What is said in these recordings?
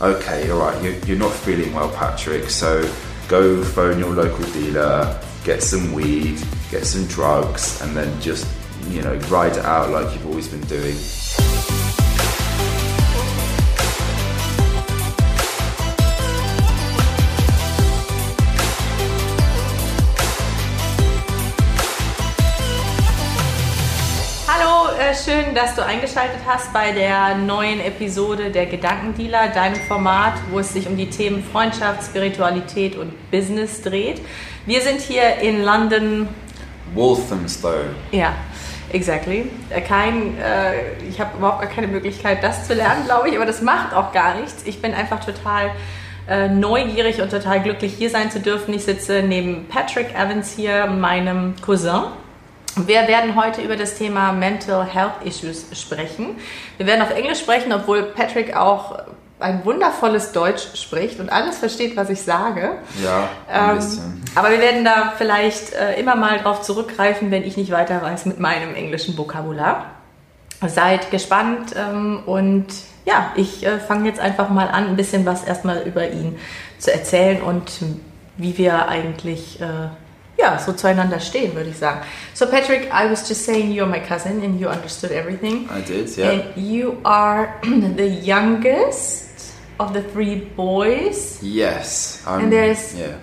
okay, all right, you're, you're not feeling well, Patrick, so go phone your local dealer, get some weed, get some drugs, and then just, you know, ride it out like you've always been doing. Dass du eingeschaltet hast bei der neuen Episode der Gedankendealer, deinem Format, wo es sich um die Themen Freundschaft, Spiritualität und Business dreht. Wir sind hier in London. Walthamstow. Ja, exactly. Äh, Kein, äh, ich habe überhaupt gar keine Möglichkeit, das zu lernen, glaube ich, aber das macht auch gar nichts. Ich bin einfach total äh, neugierig und total glücklich, hier sein zu dürfen. Ich sitze neben Patrick Evans hier, meinem Cousin. Wir werden heute über das Thema Mental Health Issues sprechen. Wir werden auf Englisch sprechen, obwohl Patrick auch ein wundervolles Deutsch spricht und alles versteht, was ich sage. Ja, ein Ähm, bisschen. aber wir werden da vielleicht äh, immer mal drauf zurückgreifen, wenn ich nicht weiter weiß mit meinem englischen Vokabular. Seid gespannt ähm, und ja, ich äh, fange jetzt einfach mal an, ein bisschen was erstmal über ihn zu erzählen und wie wir eigentlich äh, ja, so zueinander stehen, würde ich sagen. So Patrick, I was just saying you're my cousin and you understood everything. I did, yeah. And you are the youngest of the three boys. yes. I'm, And there's- yeah.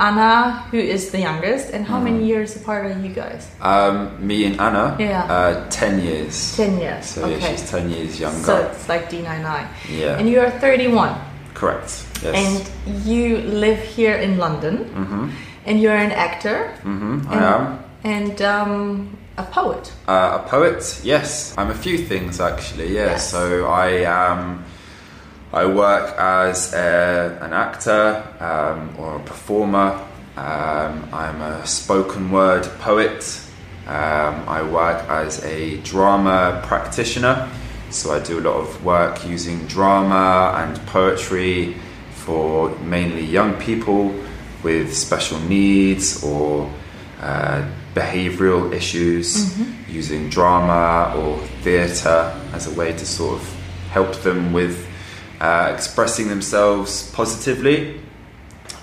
Anna, who is the youngest, and how Mm-hmm. many years apart are you guys? Um, me and Anna, Yeah. uh, 10 years. 10 years. So okay. yeah, she's 10 years younger. so it's like D99. yeah, And you are 31. correct. Yes. And you live here in London. hmm And you're an actor Mm-hmm, I And- am. and um, a poet. Uh, a poet, yes. I'm a few things actually, yeah. Yes. So I um, I work as a, an actor um, or a performer. Um, I'm a spoken word poet. Um, I work as a drama practitioner. So I do a lot of work using drama and poetry for mainly young people with special needs or uh, behavioral issues, using drama or theatre as a way to sort of help them with uh, expressing themselves positively.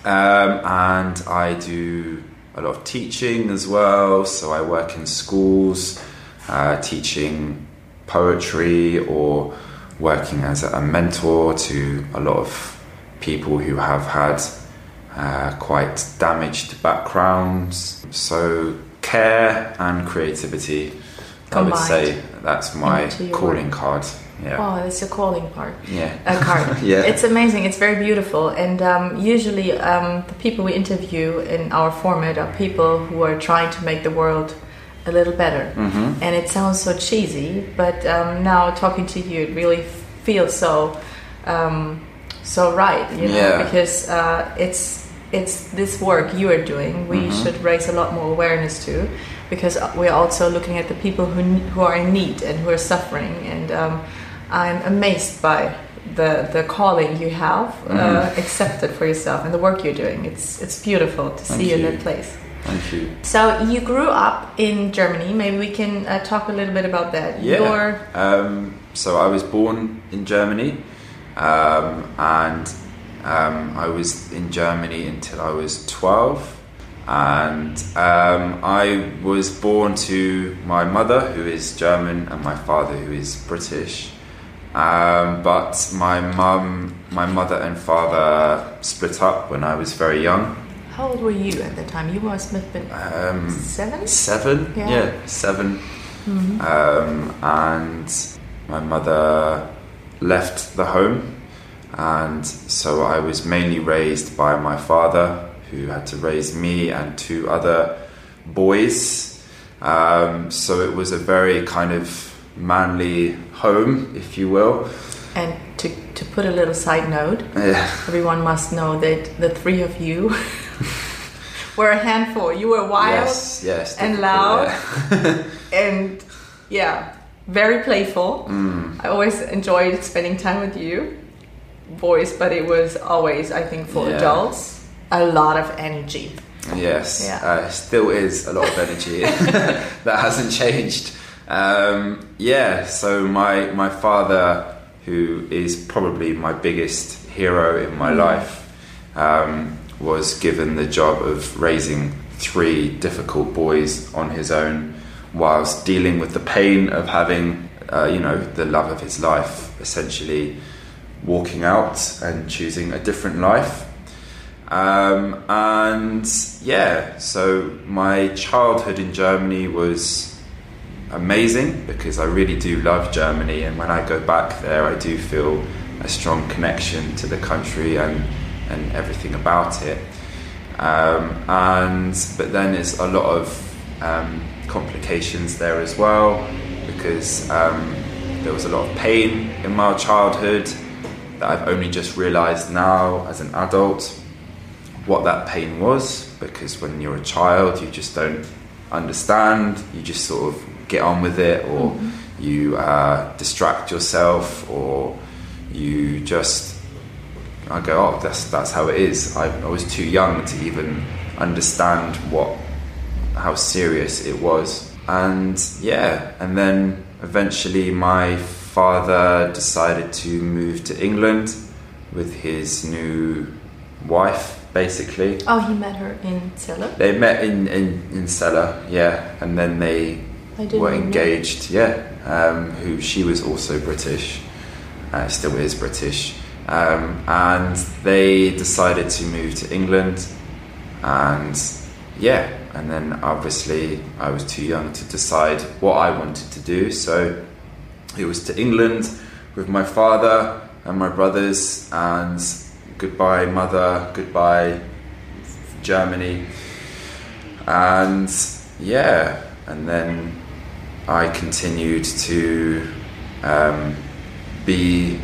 Um, and I do a lot of teaching as well. So I work in schools, uh, teaching poetry or working as a mentor to a lot of people who have had uh, quite damaged backgrounds. So care and creativity, I would say that's my calling card. Yeah. Oh, that's your calling part. Yeah. a card. Yeah. It's amazing. It's very beautiful. And um, usually, um, the people we interview in our format are people who are trying to make the world a little better. hmm And it sounds so cheesy, but um, now talking to you, it really feels so um, so right. You know, Yeah. because uh, it's it's this work you are doing. We Mhm. should raise a lot more awareness to, because we're also looking at the people who who are in need and who are suffering. And um, I'm amazed by the the calling you have uh, Mhm. accepted for yourself and the work you're doing. It's it's beautiful to Thank see you in that place. Thank you. So you grew up in Germany. Maybe we can uh, talk a little bit about that. Yeah. Your Um, so I was born in Germany, um, and um, I was in Germany until I was 12. And um, I was born to my mother, who is German, and my father, who is British. Um, but my mum, my mother and father split up when I was very young. how old were you at the time? You have been Um, seven. Seven, Yeah. yeah, 7 Mhm. Um, and my mother left the home, and so I was mainly raised by my father, who had to raise me and two other boys. Um, so it was a very kind of manly home, if you will. And to to put a little side note, Yeah. everyone must know that the three of you were a handful. You were wild Yes, yes, and loud. yeah. and yeah, very playful. Mm. I always enjoyed spending time with you, boys, but it was always, I think, for Yeah. adults, a lot of energy. Yes, Yeah. uh, still is a lot of energy. that hasn't changed. Um, yeah, so my my father, who is probably my biggest hero in my life, um, was given the job of raising three difficult boys on his own, whilst dealing with the pain of having, uh, you know, the love of his life, essentially walking out and choosing a different life. Um, and yeah, so my childhood in Germany was amazing because I really do love Germany, and when I go back there, I do feel a strong connection to the country and and everything about it. Um, and but then there's a lot of um, complications there as well because um, there was a lot of pain in my childhood that I've only just realised now as an adult what that pain was because when you're a child you just don't understand. You just sort of get on with it or mm-hmm. you uh, distract yourself or you just I go oh that's that's how it is. I, I was too young to even understand what how serious it was. And yeah and then eventually my father decided to move to England with his new wife basically. Oh, he met her in Celle? They met in, in, in Celle, yeah, and then they were engaged, yeah. Um, who she was also British, uh, still is British, um, and they decided to move to England, and yeah, and then obviously I was too young to decide what I wanted to do, so it was to England with my father and my brothers, and goodbye mother, goodbye Germany, and yeah, and then I continued to um, be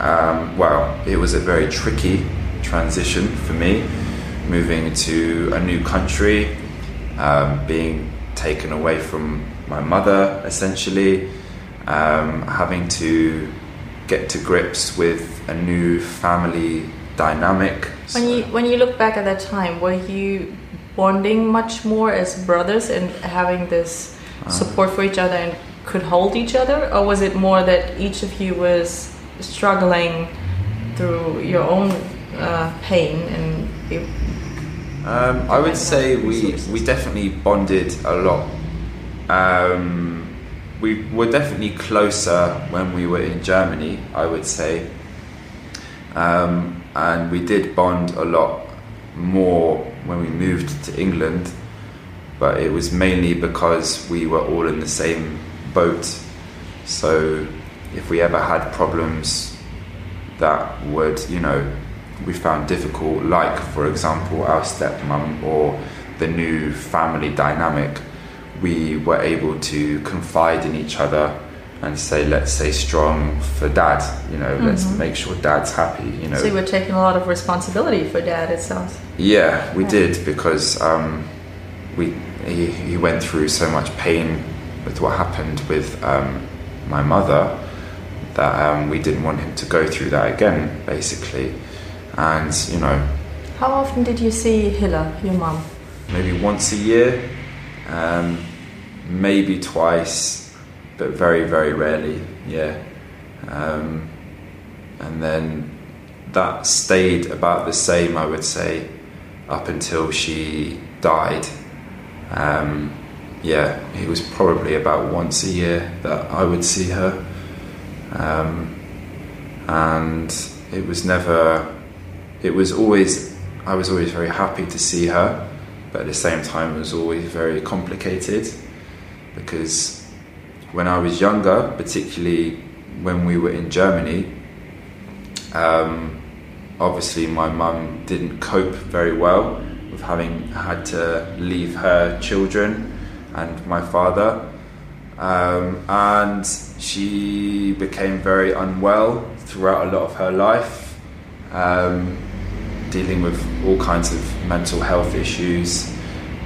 um, well. It was a very tricky transition for me, moving to a new country, um, being taken away from my mother, essentially, um, having to get to grips with a new family dynamic. When so. you when you look back at that time, were you bonding much more as brothers and having this uh, support for each other and could hold each other, or was it more that each of you was struggling through your own uh, pain and? It, um, I would say we we definitely bonded a lot. Um, we were definitely closer when we were in Germany. I would say. Um, and we did bond a lot more when we moved to England, but it was mainly because we were all in the same boat. So if we ever had problems that would, you know, we found difficult, like for example our stepmom or the new family dynamic, we were able to confide in each other and say, let's say strong for dad. You know, mm-hmm. let's make sure dad's happy. You know. So you were taking a lot of responsibility for dad. It sounds. Yeah, we yeah. did because um, we he, he went through so much pain with what happened with um, my mother that um, we didn't want him to go through that again, basically. And you know. How often did you see Hilla, your mum? Maybe once a year, um, maybe twice but very very rarely. Yeah, um, and then that stayed about the same, I would say, up until she died. Um, yeah, it was probably about once a year that I would see her, um, and it was never. It was always. I was always very happy to see her, but at the same time, it was always very complicated because when I was younger, particularly when we were in Germany, um, obviously my mum didn't cope very well with having had to leave her children and my father. Um, and she became very unwell throughout a lot of her life, um, dealing with all kinds of mental health issues.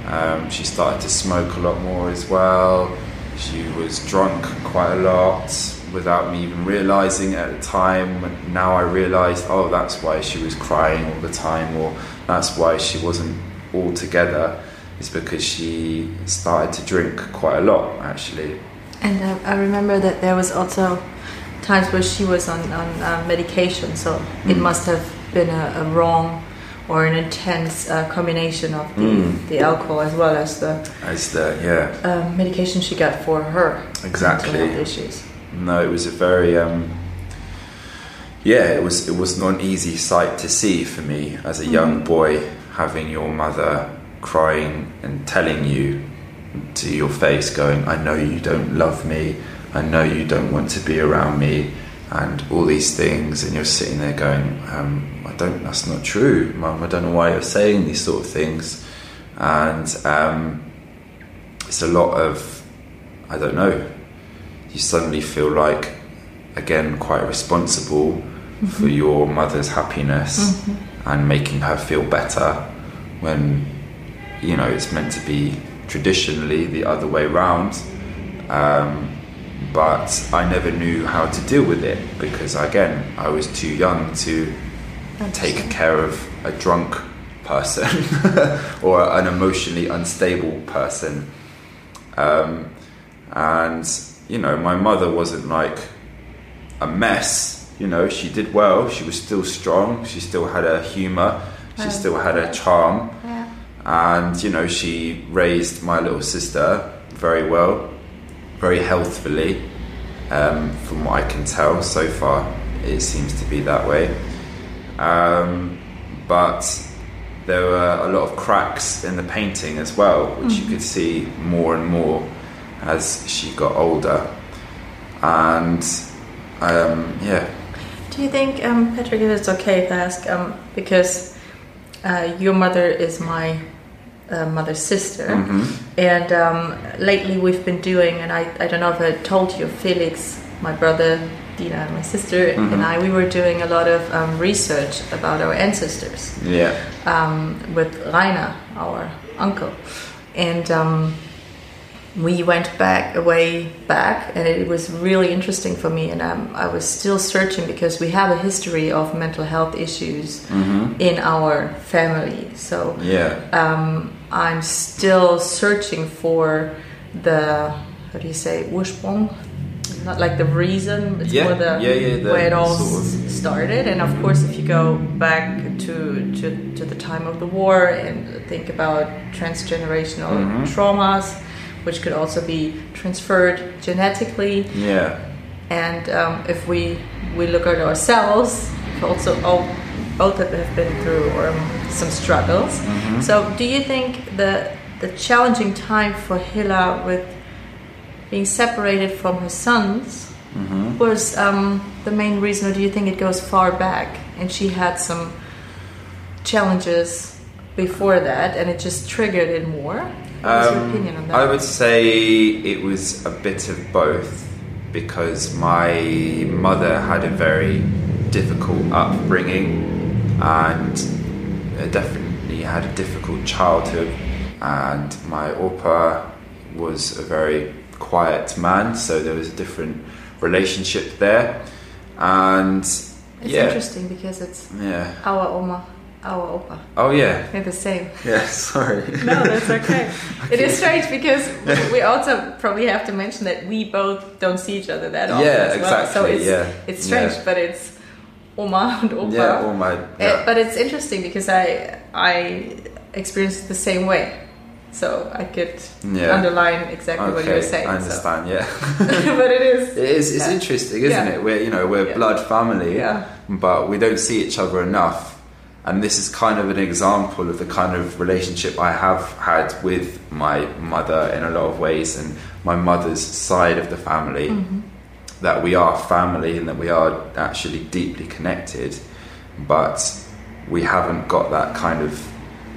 Um, she started to smoke a lot more as well. She was drunk quite a lot without me even realizing at the time. Now I realized, oh, that's why she was crying all the time, or that's why she wasn't all together. It's because she started to drink quite a lot, actually. And uh, I remember that there was also times where she was on, on uh, medication, so mm. it must have been a, a wrong or an intense uh, combination of the, Mm. the alcohol as well as the As the yeah, uh, medication she got for her Exactly. issues. no, it was a very um, yeah, it was it was not an easy sight to see for me as a young boy having your mother crying and telling you to your face, going, "I know you don't love me, I know you don't want to be around me." And all these things, and you're sitting there going, um, "I don't. That's not true, Mum. I don't know why you're saying these sort of things." And um, it's a lot of, I don't know. You suddenly feel like, again, quite responsible for your mother's happiness and making her feel better when, you know, it's meant to be traditionally the other way round. Um, but I never knew how to deal with it because, again, I was too young to take care of a drunk person or an emotionally unstable person. Um, and, you know, my mother wasn't like a mess. You know, she did well. She was still strong. She still had her humour. She Right. still had her charm. Yeah. And, you know, she raised my little sister very well, very healthfully. Um, from what I can tell so far, it seems to be that way. Um, but there were a lot of cracks in the painting as well, which you could see more and more as she got older. And um, yeah, Do you think, um, Patrick, if it's okay if I ask, um, because uh, your mother is my uh, mother's sister, Mhm. and um, lately we've been doing, and I, I don't know if I told you, Felix, my brother, Dina, and my sister, Mhm. and I, we were doing a lot of um, research about our ancestors yeah, um, with Rainer, our uncle, and um, we went back away back, and it was really interesting for me. And um, I was still searching because we have a history of mental health issues hmm in our family. So yeah, um, I'm still searching for the how do you say Ursprung? Not like the reason, it's Yeah, more the yeah, yeah, the where it all sort of- started. And of course, if you go back to, to to the time of the war and think about transgenerational Mhm. traumas, which could also be transferred genetically, yeah, and um, if we we look at ourselves, also all both have been through um, some struggles. Mhm. So, do you think the the challenging time for Hilla with being separated from her sons hmm was um, the main reason, or do you think it goes far back and she had some challenges before that, and it just triggered it more? Your Um, opinion on that? I would say it was a bit of both because my mother had a very difficult upbringing and uh, definitely had a difficult childhood. And my opa was a very quiet man, so there was a different relationship there. And it's yeah, interesting because it's yeah. our Oma, our Opa. Oh yeah, They're the same. yeah. Sorry. No, that's okay. It is strange because we also probably have to mention that we both don't see each other that often Yeah, as well. So exactly, it's yeah, it's strange, yeah. but it's Oma and Opa. Yeah, all my. Uh, Yeah. but it's interesting because I I experienced it the same way. So I could Yeah. underline exactly what you were saying. I so. understand. Yeah, but it is. it is. It's Yeah. interesting, isn't Yeah. it? We're you know we're Yeah. blood family, Yeah. but we don't see each other enough. And this is kind of an example of the kind of relationship I have had with my mother in a lot of ways, and my mother's side of the family. Mm-hmm. That we are family and that we are actually deeply connected, but we haven't got that kind of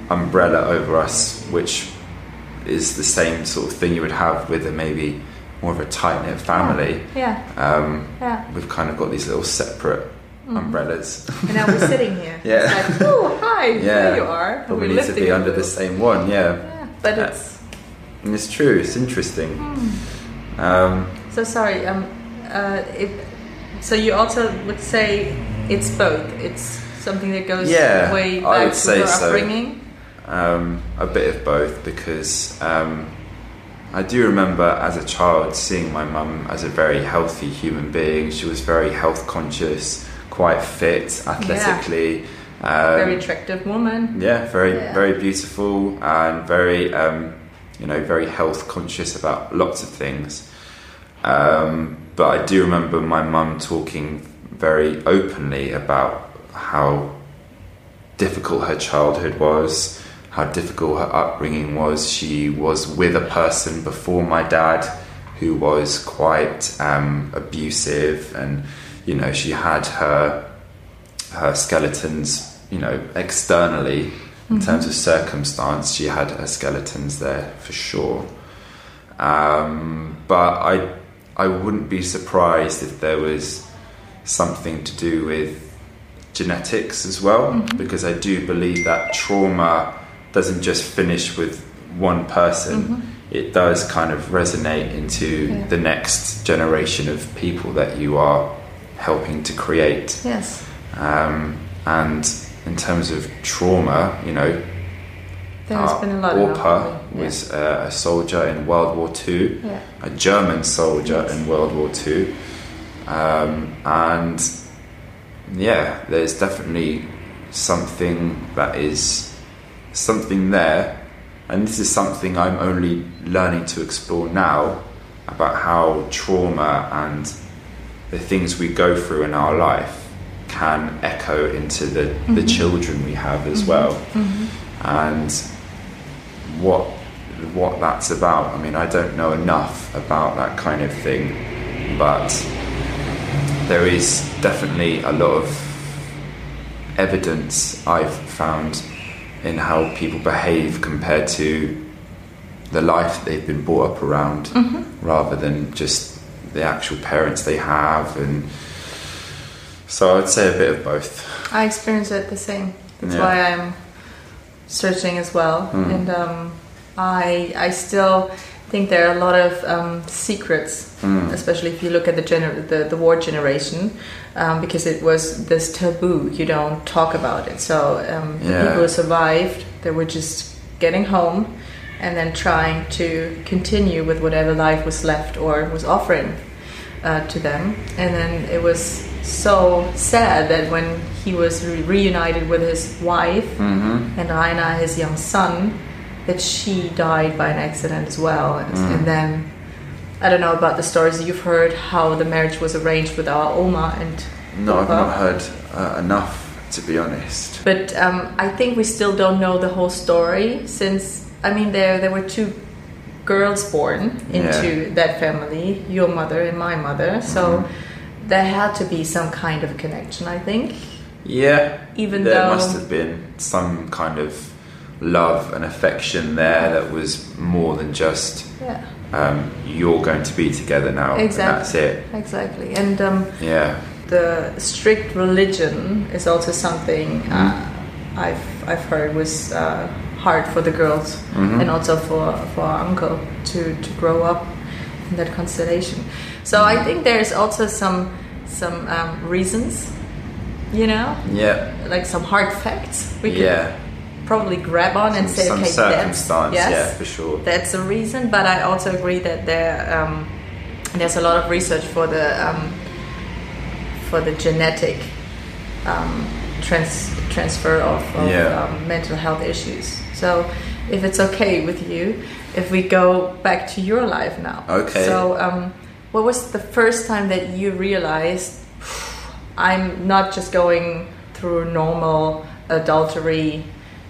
umbrella over us, which is the same sort of thing you would have with a maybe more of a tight knit family. Yeah, Um, yeah. we've kind of got these little separate umbrellas. And now we're sitting here. Yeah. Like, oh, hi, Yeah. there you are. Probably we're need to be under the same one, yeah. Yeah, but Yeah. it's it's true, it's interesting. Hmm. Um, So sorry. Um, uh, if, so you also would say it's both. It's something that goes Yeah, way I back would to say your so. upbringing. um, a bit of both because um, I do remember as a child seeing my mum as a very healthy human being. She was very health conscious, quite fit, athletically, Um, Very attractive woman. yeah, very Yeah. very beautiful and very um, you know very health conscious about lots of things. Um, but I do remember my mum talking very openly about how difficult her childhood was, how difficult her upbringing was. She was with a person before my dad who was quite um, abusive, and you know she had her her skeletons, you know, externally in mm-hmm. terms of circumstance. She had her skeletons there for sure. Um, but I I wouldn't be surprised if there was something to do with genetics as well, mm-hmm. because I do believe that trauma doesn't just finish with one person. Mm-hmm. It does kind of resonate into Yeah. the next generation of people that you are helping to create. Yes. Um, and in terms of trauma, you know, There has uh, been a lot of Opa Yeah. was uh, a soldier in World War Two Yeah. a German soldier Yes. in World War Two, um, and yeah, there's definitely something that is something there, and this is something I'm only learning to explore now about how trauma and the things we go through in our life can echo into the, the mm-hmm. children we have as mm-hmm. well, mm-hmm. and what what that's about. I mean, I don't know enough about that kind of thing, but there is definitely a lot of evidence I've found in how people behave compared to the life they've been brought up around, rather than just the actual parents they have, and so I'd say a bit of both. I experience it the same. That's Yeah. why I'm searching as well, Mm. and um, I I still think there are a lot of um, secrets, Mm. especially if you look at the, gener- the the war generation, um, because it was this taboo. You don't talk about it. So um, the Yeah. people who survived, they were just getting home and then trying to continue with whatever life was left or was offering uh, to them. And then it was so sad that when he was re- reunited with his wife Mm-hmm. and Rainer, his young son, that she died by an accident as well. And, Mm. and then I don't know about the stories you've heard, how the marriage was arranged with our Oma and No, I've not heard uh, enough to be honest. But um, I think we still don't know the whole story since I mean there there were two girls born into that family, your mother and my mother. So Mm-hmm. there had to be some kind of connection, I think. Yeah, Even there though- must have been some kind of love and affection there that was more than just Yeah, um, you're going to be together now. and Exactly. that's it. exactly. And um, Yeah. the strict religion is also something uh, Mm-hmm. I've I've heard was uh, hard for the girls Mhm. and also for for our uncle to to grow up in that constellation. So I think there's also some some um, reasons, you know, Yeah. like some hard facts we could Yeah. probably grab on and Some, say, some okay, that's circumstance. yes, Yeah, for sure. that's a reason, but I also agree that there um, there's a lot of research for the um, for the genetic um, trans- transfer of, of Yeah. um, mental health issues. So, if it's okay with you, if we go back to your life now. Okay. So, um, what was the first time that you realized I'm not just going through normal adultery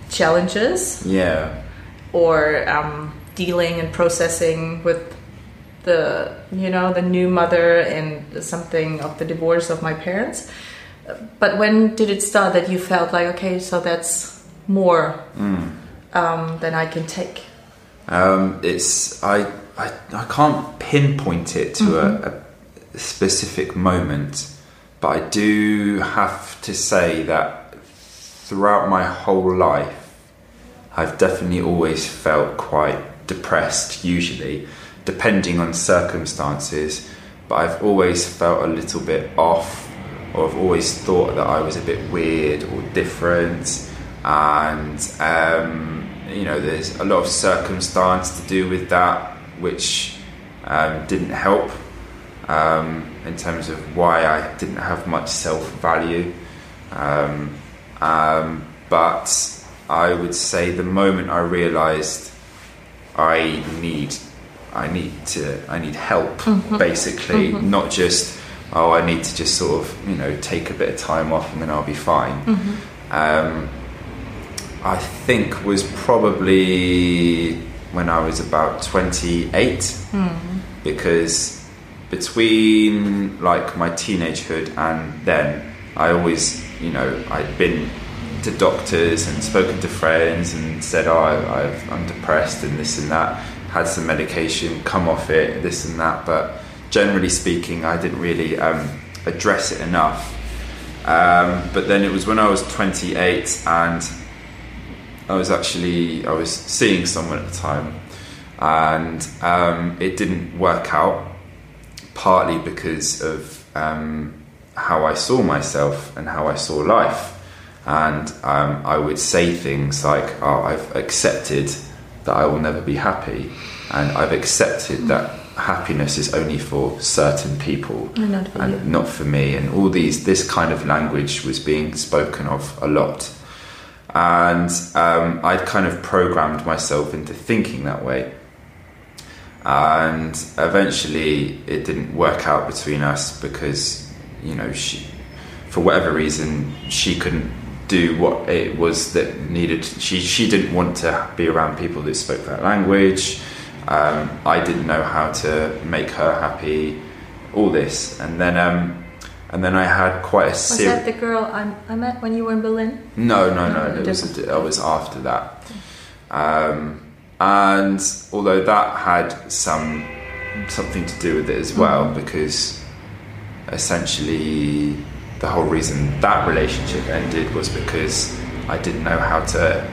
challenges? Yeah. or um, dealing and processing with the you know the new mother and something of the divorce of my parents but when did it start that you felt like okay so that's more Mm. Um, than i can take Um, it's I, I I can't pinpoint it to Mm-hmm. a, a specific moment, but I do have to say that throughout my whole life, I've definitely always felt quite depressed. Usually, depending on circumstances, but I've always felt a little bit off, or I've always thought that I was a bit weird or different, and um, you know, there's a lot of circumstance to do with that, which um, didn't help um, in terms of why I didn't have much self value. Um, Um, but I would say the moment I realised I need, I need to, I need help, basically, not just oh, I need to just sort of you know take a bit of time off and then I'll be fine. Um, I think was probably when I was about 28 because between like my teenagehood and then I always you know I'd been to doctors and spoken to friends and said oh I, I've, I'm depressed and this and that. Had some medication come off it this and that. But generally speaking I didn't really um, address it enough. Um, but then it was when I was 28 and I was actually I was seeing someone at the time, and um, it didn't work out. Partly because of um, how I saw myself and how I saw life, and um, I would say things like, "Oh, I've accepted that I will never be happy, and I've accepted that happiness is only for certain people And not for and not for me." And all these this kind of language was being spoken of a lot and um, I'd kind of programmed myself into thinking that way. And eventually, it didn't work out between us because, you know, she, for whatever reason, she couldn't do what it was that needed. She she didn't want to be around people that spoke that language. Um, I didn't know how to make her happy. All this, and then um, and then I had quite a Was that the girl I, I met when you were in Berlin? No, no, no. No, It was, different. I was after that. Um, and although that had some something to do with it as well, because essentially the whole reason that relationship ended was because I didn't know how to,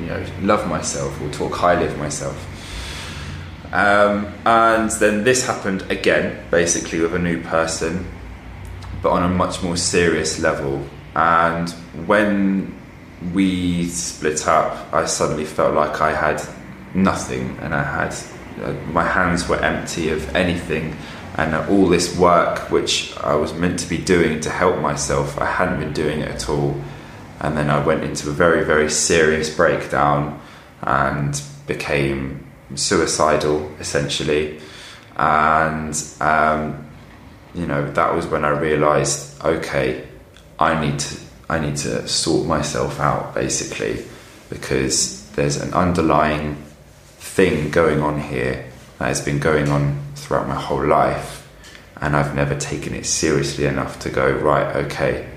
you know, love myself or talk highly of myself. Um, and then this happened again, basically with a new person, but on a much more serious level. And when we split up, I suddenly felt like I had nothing, and I had uh, my hands were empty of anything, and all this work which I was meant to be doing to help myself, I hadn't been doing it at all. And then I went into a very, very serious breakdown and became suicidal essentially. And um, you know that was when I realised, okay, I need to I need to sort myself out basically because there's an underlying thing going on here that has been going on throughout my whole life, and I've never taken it seriously enough to go right. Okay,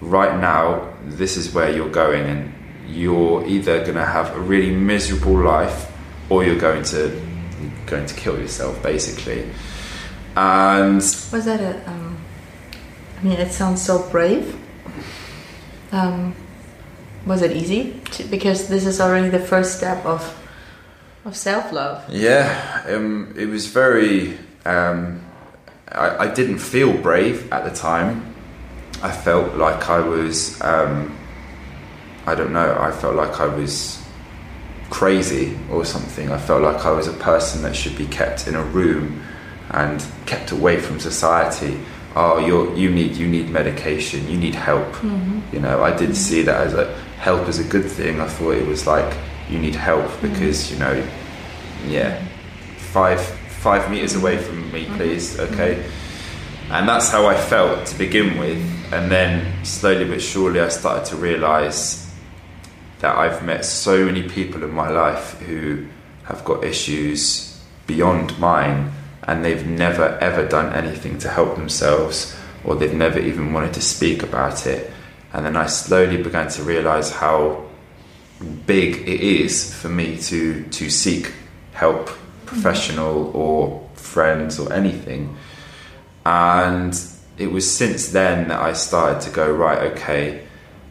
right now this is where you're going, and you're either going to have a really miserable life, or you're going to you're going to kill yourself basically. And Was that a? Um, I mean, it sounds so brave. Um, was it easy? To, because this is already the first step of of self love. Yeah, um, it was very. Um, I, I didn't feel brave at the time. I felt like I was. Um, I don't know. I felt like I was crazy or something. I felt like I was a person that should be kept in a room and kept away from society. Oh, you you need you need medication. You need help. Mm-hmm. You know, I didn't mm-hmm. see that as a help as a good thing. I thought it was like you need help mm-hmm. because you know, yeah, five five meters away from me, please. Okay, and that's how I felt to begin with. And then slowly but surely, I started to realize that I've met so many people in my life who have got issues beyond mine and they've never ever done anything to help themselves or they've never even wanted to speak about it. And then I slowly began to realize how big it is for me to to seek help, mm-hmm. professional or friends or anything. And it was since then that I started to go right, okay.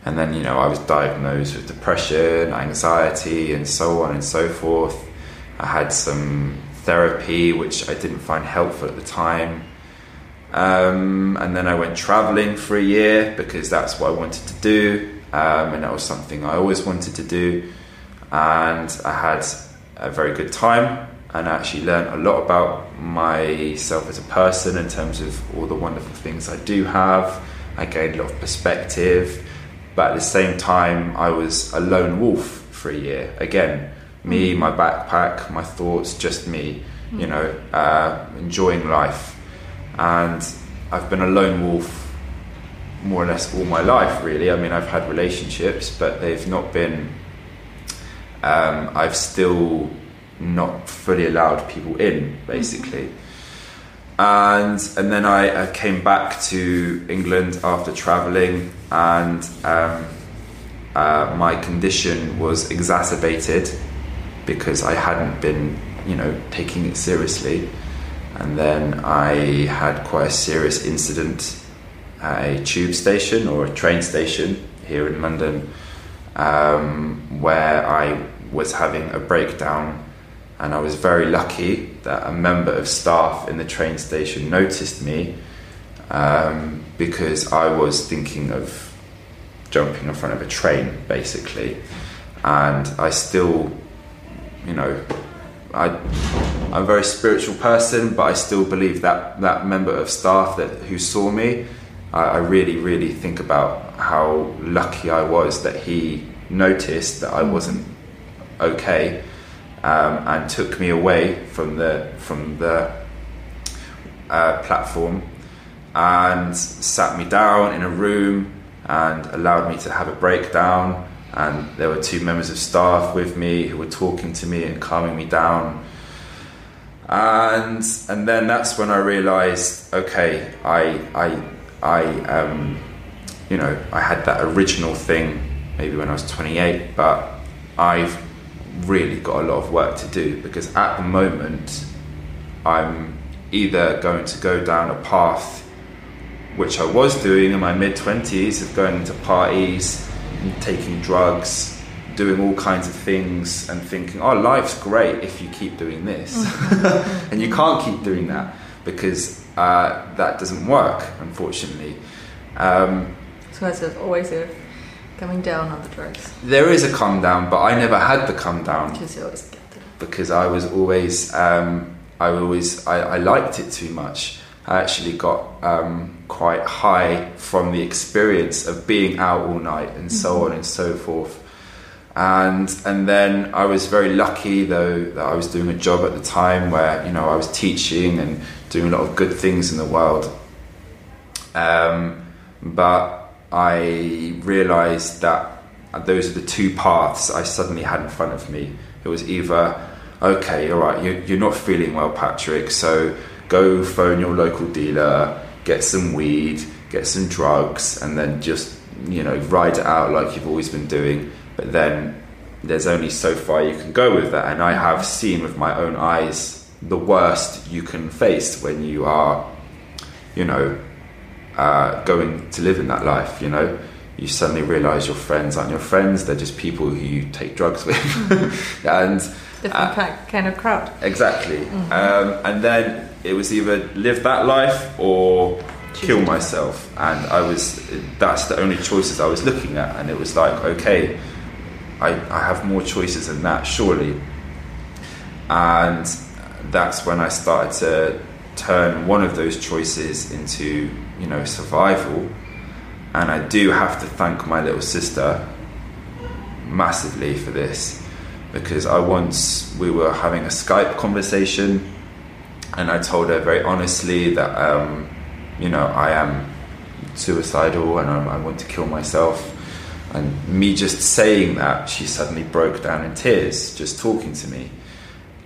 And then you know I was diagnosed with depression, anxiety, and so on and so forth. I had some therapy which I didn't find helpful at the time. Um, and then I went traveling for a year because that's what I wanted to do, um, and that was something I always wanted to do. And I had a very good time, and I actually learned a lot about myself as a person in terms of all the wonderful things I do have. I gained a lot of perspective, but at the same time, I was a lone wolf for a year. Again, me, my backpack, my thoughts, just me, you know, uh, enjoying life. And I've been a lone wolf more or less all my life, really. I mean, I've had relationships, but they've not been. Um, I've still not fully allowed people in, basically. And and then I, I came back to England after traveling, and um, uh, my condition was exacerbated because I hadn't been, you know, taking it seriously. And then I had quite a serious incident at a tube station or a train station here in London um, where I was having a breakdown. And I was very lucky that a member of staff in the train station noticed me um, because I was thinking of jumping in front of a train, basically. And I still, you know, I, I'm a very spiritual person, but I still believe that that member of staff that who saw me, I, I really, really think about how lucky I was that he noticed that I wasn't okay um, and took me away from the from the uh, platform and sat me down in a room and allowed me to have a breakdown and there were two members of staff with me who were talking to me and calming me down. And and then that's when I realized okay I I I um, you know I had that original thing maybe when I was 28 but I've really got a lot of work to do because at the moment I'm either going to go down a path which I was doing in my mid 20s of going to parties taking drugs, doing all kinds of things, and thinking, oh, life's great if you keep doing this. and you can't keep doing that because uh, that doesn't work, unfortunately. Um, so there's always a coming down on the drugs. There is a come down, but I never had the come down. Because you always get it. Because I was always, um, I always, I, I liked it too much. I actually got um, quite high from the experience of being out all night and so mm-hmm. on and so forth. And and then I was very lucky though that I was doing a job at the time where you know I was teaching and doing a lot of good things in the world. Um, but I realised that those are the two paths I suddenly had in front of me. It was either okay, all right, you're, you're not feeling well, Patrick, so go phone your local dealer, get some weed, get some drugs, and then just you know ride it out like you've always been doing. But then there's only so far you can go with that, and I have seen with my own eyes the worst you can face when you are, you know, uh, going to live in that life. You know, you suddenly realise your friends aren't your friends; they're just people who you take drugs with, and different uh, kind of crowd. Exactly, mm-hmm. um, and then it was either live that life or kill myself. And i was that's the only choices i was looking at. And it was like okay i, I have more choices than that surely. And that's when i started to turn one of those choices into you know survival. And i do have to thank my little sister massively for this because i once we were having a skype conversation and I told her very honestly that um, you know I am suicidal and I'm, i want to kill myself. And me just saying that, she suddenly broke down in tears just talking to me.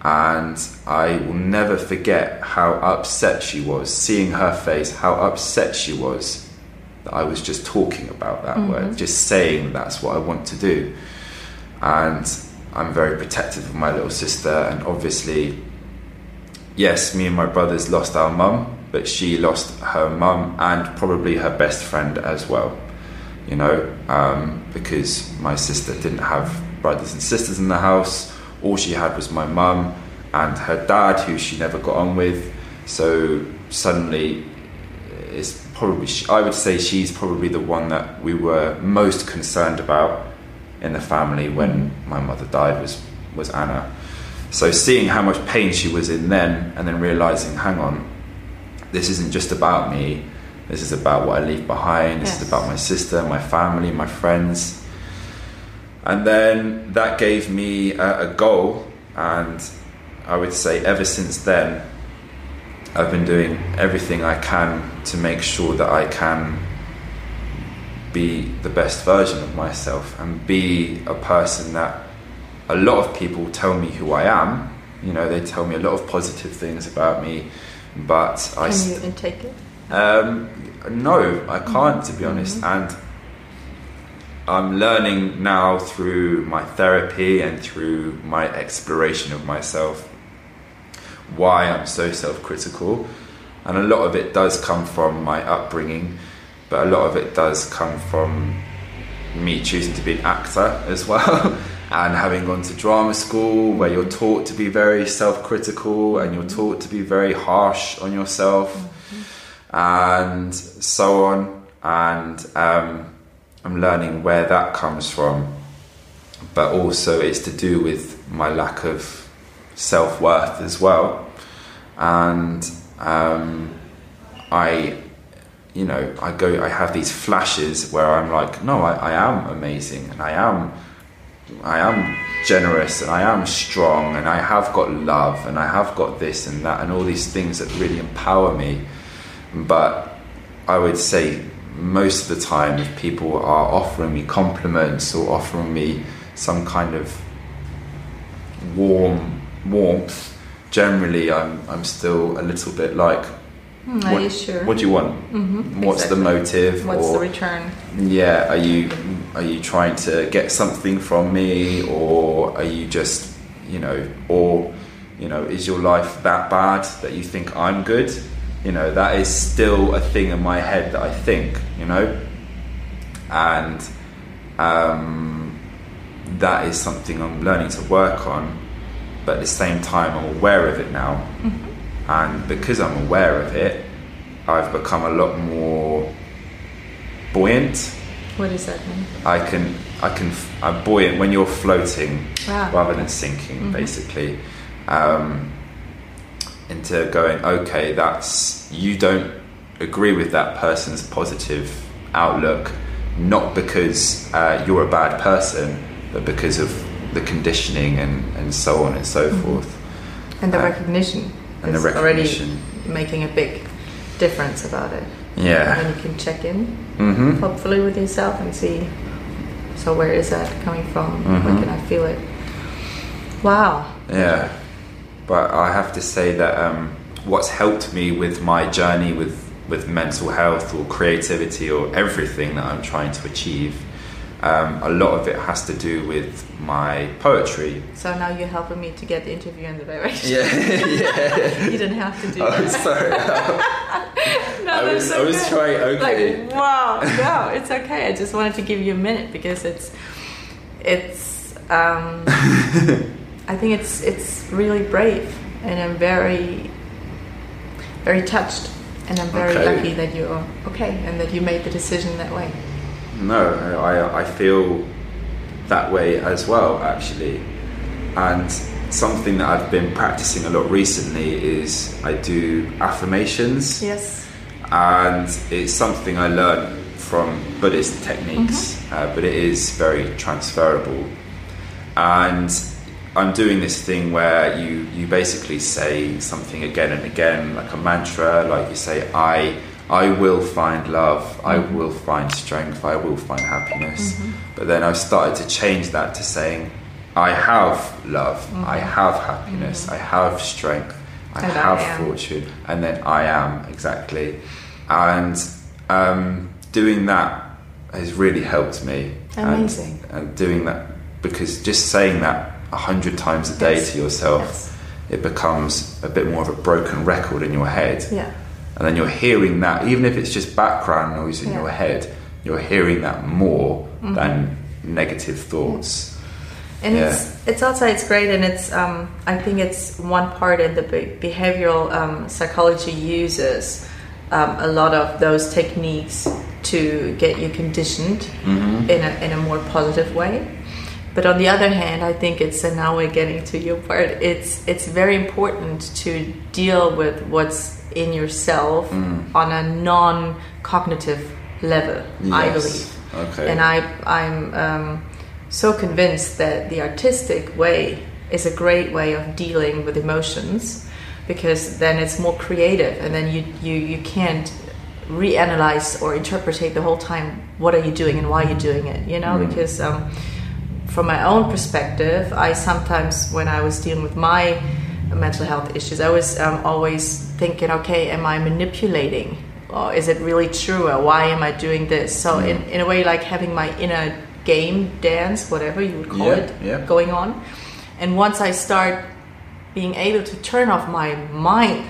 And I will never forget how upset she was, seeing her face, how upset she was that I was just talking about that mm-hmm. word, just saying that's what I want to do. And I'm very protective of my little sister, and obviously yes, me and my brothers lost our mum, but she lost her mum and probably her best friend as well. You know, um, because my sister didn't have brothers and sisters in the house. All she had was my mum and her dad, who she never got on with. So suddenly, it's probably I would say she's probably the one that we were most concerned about in the family when my mother died was was Anna. So seeing how much pain she was in then, and then realizing, hang on, this isn't just about me. This is about what I leave behind. This Yes. is about my sister, my family, my friends. And then that gave me a, a goal, and I would say ever since then, I've been doing everything I can to make sure that I can be the best version of myself and be a person that a lot of people tell me who I am. You know, they tell me a lot of positive things about me, but I. Can st- you intake it? um, no, I can't, to be honest. And I'm learning now through my therapy and through my exploration of myself why I'm so self critical. And a lot of it does come from my upbringing, but a lot of it does come from me choosing to be an actor as well. And having gone to drama school where you're taught to be very self critical and you're taught to be very harsh on yourself and so on. And um, I'm learning where that comes from, but also it's to do with my lack of self worth as well. And um, I, you know, I go, I have these flashes where I'm like, no, I, I am amazing and I am. I am generous and I am strong and I have got love and I have got this and that and all these things that really empower me but I would say most of the time, if people are offering me compliments or offering me some kind of warm warmth, generally I'm I'm still a little bit like, Hmm, are you sure? what do you want? Mhm, What's the motive? What's or the return? yeah, are you are you trying to get something from me, or are you just you know, or you know, is your life that bad that you think I'm good? You know, that is still a thing in my head that I think, you know, and um, that is something I'm learning to work on. But at the same time, I'm aware of it now, and because I'm aware of it, I've become a lot more buoyant. What does that mean? I can I can I'm buoyant when you're floating Ah, rather than sinking basically. Um, into going okay that's you don't agree with that person's positive outlook not because uh, you're a bad person but because of the conditioning and, and so on and so forth. And the Uh, recognition and the recognition already making a big difference about it. yeah And then you can check in, hmm hopefully, with yourself and see. So where is that coming from? Where Mhm. can I feel it? Wow. Yeah, but I have to say that um, what's helped me with my journey with with mental health or creativity or everything that I'm trying to achieve, um, a lot of it has to do with my poetry. So now you're helping me to get the interview in the direction. Yeah, yeah. you didn't have to do Oh, that. sorry. No, I was, so I was trying. Okay. Like wow, no, it's okay. I just wanted to give you a minute because it's it's um, I think it's it's really brave and I'm very very touched and I'm very Okay. lucky that you're okay and that you made the decision that way. No, I, I feel that way as well, actually. And something that I've been practicing a lot recently is I do affirmations. Yes. and it's something I learned from Buddhist techniques, uh, but it is very transferable. And I'm doing this thing where you you basically say something again and again, like a mantra, like you say, "I." I will find love. I will find strength. I will find happiness. But then I've started to change that to saying, I have love. I have happiness. I have strength. I And have am. fortune. And then I am, exactly. And um, doing that has really helped me. And- Amazing. And, doing that, because just saying that a hundred times a day Yes. to yourself, Yes. it becomes a bit more of a broken record in your head. Yeah. And then you're hearing that, even if it's just background noise in Yeah. your head, you're hearing that more Mm-hmm. than negative thoughts. And Yeah. it's it's also it's great, and it's um, I think it's one part in the be- behavioral um, psychology uses um, a lot of those techniques to get you conditioned in a in a more positive way. But on the other hand, I think it's and now we're getting to your part. It's it's very important to deal with what's in yourself Mm. on a non-cognitive level. I believe, Okay. and I I'm um, so convinced that the artistic way is a great way of dealing with emotions because then it's more creative, and then you you you can't reanalyze or interpretate the whole time what are you doing and why you're doing it. You know, Mm. because um, from my own perspective, I sometimes, when I was dealing with my mental health issues, I was um, always thinking, okay, am I manipulating? Or is it really true? Or why am I doing this? So, in, in a way, like having my inner game dance, whatever you would call Yeah, it, yeah. going on. And once I start being able to turn off my mind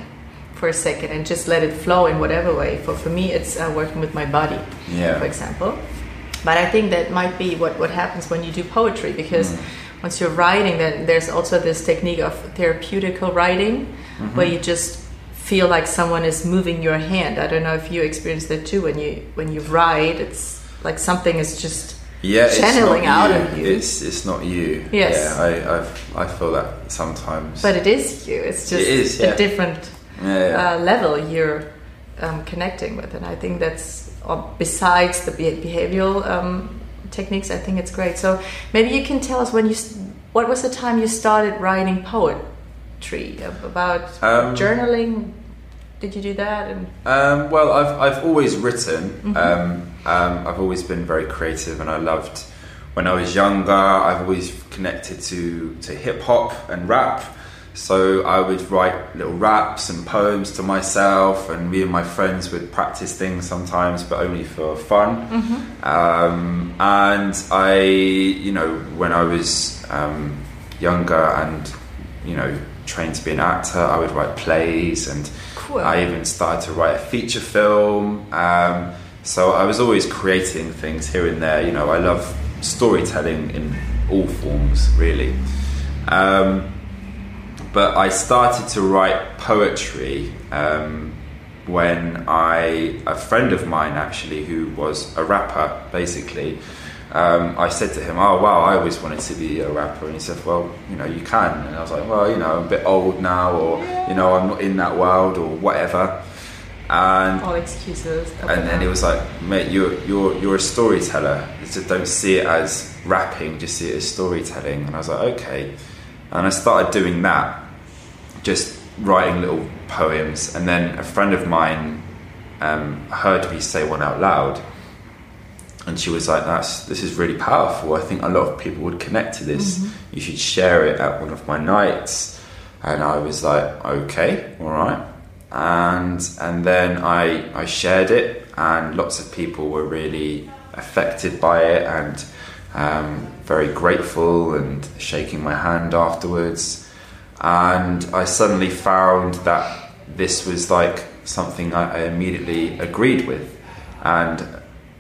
for a second and just let it flow in whatever way, for, for me, it's uh, working with my body Yeah. for example. But I think that might be what, what happens when you do poetry because once you're writing, then there's also this technique of therapeutical writing where you just feel like someone is moving your hand. I don't know if you experience that too when you when you write. It's like something is just yeah, channeling out you. of you. It's it's not you. Yes. Yeah, I I've, I feel that sometimes. but it is you. It's just It is, yeah. a different yeah, uh, level you're um, connecting with, and I think that's uh, besides the be- behavioral um, techniques. I think it's great. So maybe you can tell us when you what was the time you started writing poetry about Um, journaling. Did you do that? And Um, well, I've, I've always written. Um, um, I've always been very creative, and I loved when I was younger. I've always connected to, to hip hop and rap. So I would write little raps and poems to myself, and me and my friends would practice things sometimes, but only for fun. Um, and I, you know, when I was um, younger and, you know, trained to be an actor, I would write plays and Cool. I even started to write a feature film. Um, so I was always creating things here and there. You know, I love storytelling in all forms, really. Um, but I started to write poetry um, when I, a friend of mine actually, who was a rapper, basically, um, I said to him, "Oh wow, I always wanted to be a rapper," and he said, "Well, you know, you can." And I was like, "Well, you know, I'm a bit old now, or you know, I'm not in that world, or whatever." And all excuses. and then he was like, "Mate, you're you're you're a storyteller. Just don't see it as rapping. Just see it as storytelling." And I was like, "Okay." And I started doing that, just writing little poems. And then a friend of mine um, heard me say one out loud, and she was like, "That's this is really powerful. I think a lot of people would connect to this. You should share it at one of my nights." And I was like, "Okay, all right." And and then I I shared it, and lots of people were really affected by it, and um, very grateful, and shaking my hand afterwards. And I suddenly found that this was like something I, I immediately agreed with, and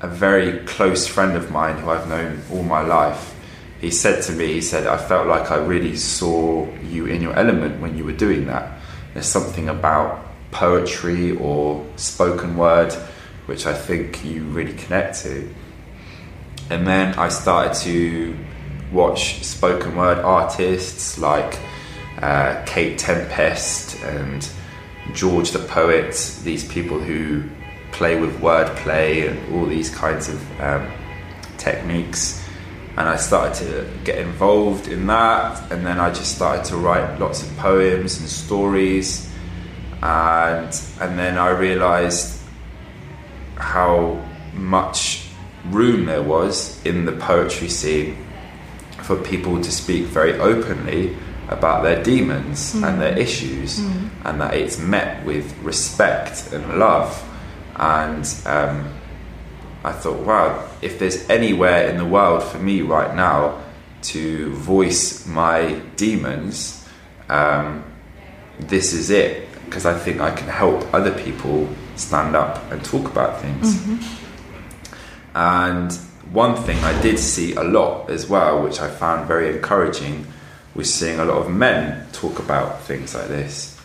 a very close friend of mine who I've known all my life, he said to me, he said, I felt like I really saw you in your element when you were doing that. There's something about poetry or spoken word which I think you really connect to. And then I started to watch spoken word artists like uh, Kate Tempest and George the Poet, these people who play with wordplay and all these kinds of um, techniques. And I started to get involved in that, and then I just started to write lots of poems and stories. And, and then I realized how much room there was in the poetry scene for people to speak very openly about their demons and their issues, and that it's met with respect and love. And um, I thought, wow, if there's anywhere in the world for me right now to voice my demons, um, this is it. Because I think I can help other people stand up and talk about things. And one thing I did see a lot as well, which I found very encouraging, was seeing a lot of men talk about things like this.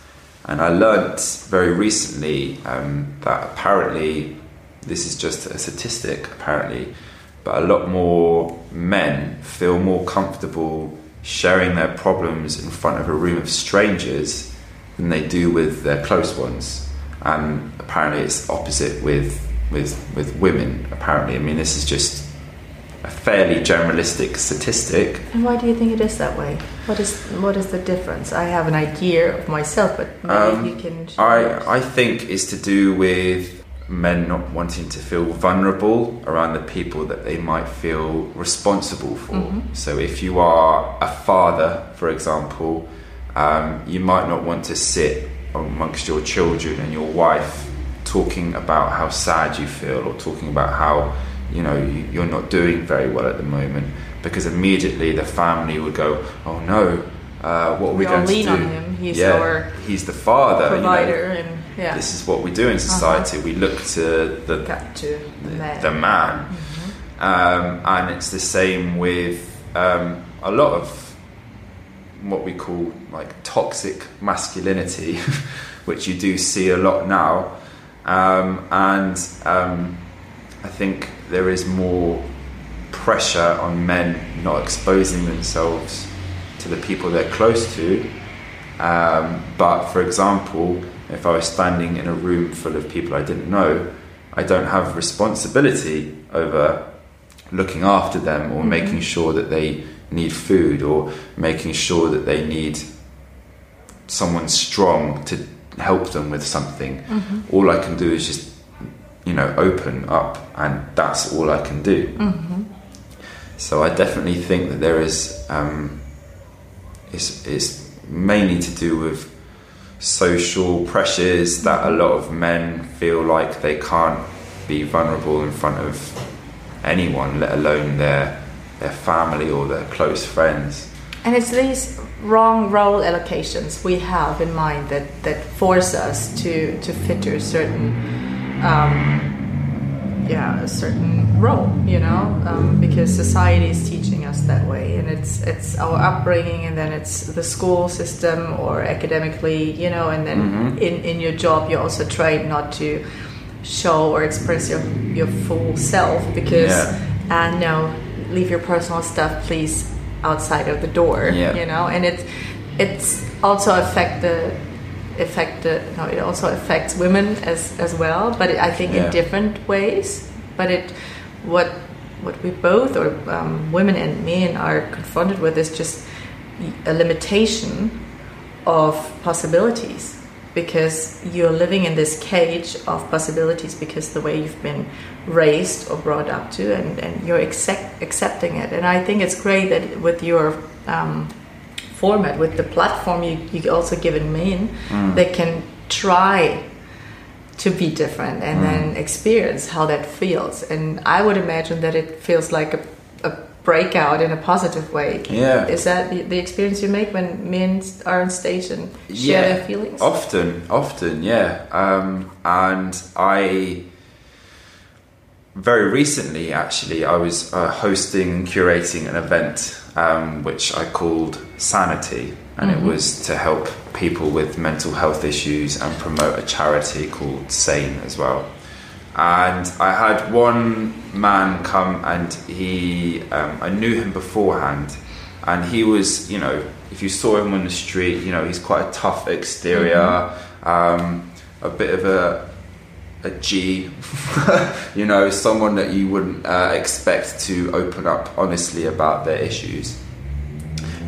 And I learnt very recently um, that apparently, this is just a statistic apparently, but a lot more men feel more comfortable sharing their problems in front of a room of strangers than they do with their close ones. and apparently it's opposite with with with women. Apparently, I mean, this is just a fairly generalistic statistic. And why do you think it is that way? What is what is the difference? I have an idea of myself, but maybe Um, you can. share. I I think is to do with men not wanting to feel vulnerable around the people that they might feel responsible for. Mhm. So if you are a father, for example, um, you might not want to sit amongst your children and your wife talking about how sad you feel or talking about how you know you- you're not doing very well at the moment because immediately the family would go, "Oh no, uh, what are we, We going lean to do?" on him. He's yeah, he's the father, you know. provider and yeah, This is what we do in society. We look to the to the man. the man, um, and it's the same with um, a lot of what we call like toxic masculinity, which you do see a lot now, um, and um, I think there is more pressure on men not exposing themselves to the people they're close to. Um, but for example, if I was standing in a room full of people I didn't know, I don't have responsibility over looking after them or making sure that they need food or making sure that they need someone strong to help them with something. All I can do is just, you know, open up, and that's all I can do. So I definitely think that there is, um, it's, it's mainly to do with social pressures that a lot of men feel like they can't be vulnerable in front of anyone, let alone their their family or their close friends. And it's these wrong role allocations we have in mind that, that force us to, to fit to a certain um, yeah a certain role you know um, because society is teaching us that way and it's it's our upbringing and then it's the school system or academically you know and then in, in your job you're also trained not to show or express your, your full self because Yeah. uh, no leave your personal stuff please outside of the door Yeah. you know and it's it's also affect the affect the no it also affects women as as well but it, i think Yeah. in different ways. But it what what we both or um, women and men are confronted with is just a limitation of possibilities. Because you're living in this cage of possibilities because the way you've been raised or brought up to and, and you're accept, accepting it. And i think it's great that with your um, format. With the platform you, you also given men they can try to be different and then experience how that feels. And i would imagine that it feels like a, a breakout in a positive way. Yeah. is that the, the experience you make when men are on stage and share their feelings? Often, often, yeah. Um, and I very recently, actually, I was uh, hosting and curating an event um, which I called Sanity, and it was to help people with mental health issues and promote a charity called Sane as well. And I had one man come, and he, um, I knew him beforehand, and he was, you know, if you saw him on the street, you know, he's quite a tough exterior, um, a bit of a a G, you know, someone that you wouldn't uh, expect to open up honestly about their issues.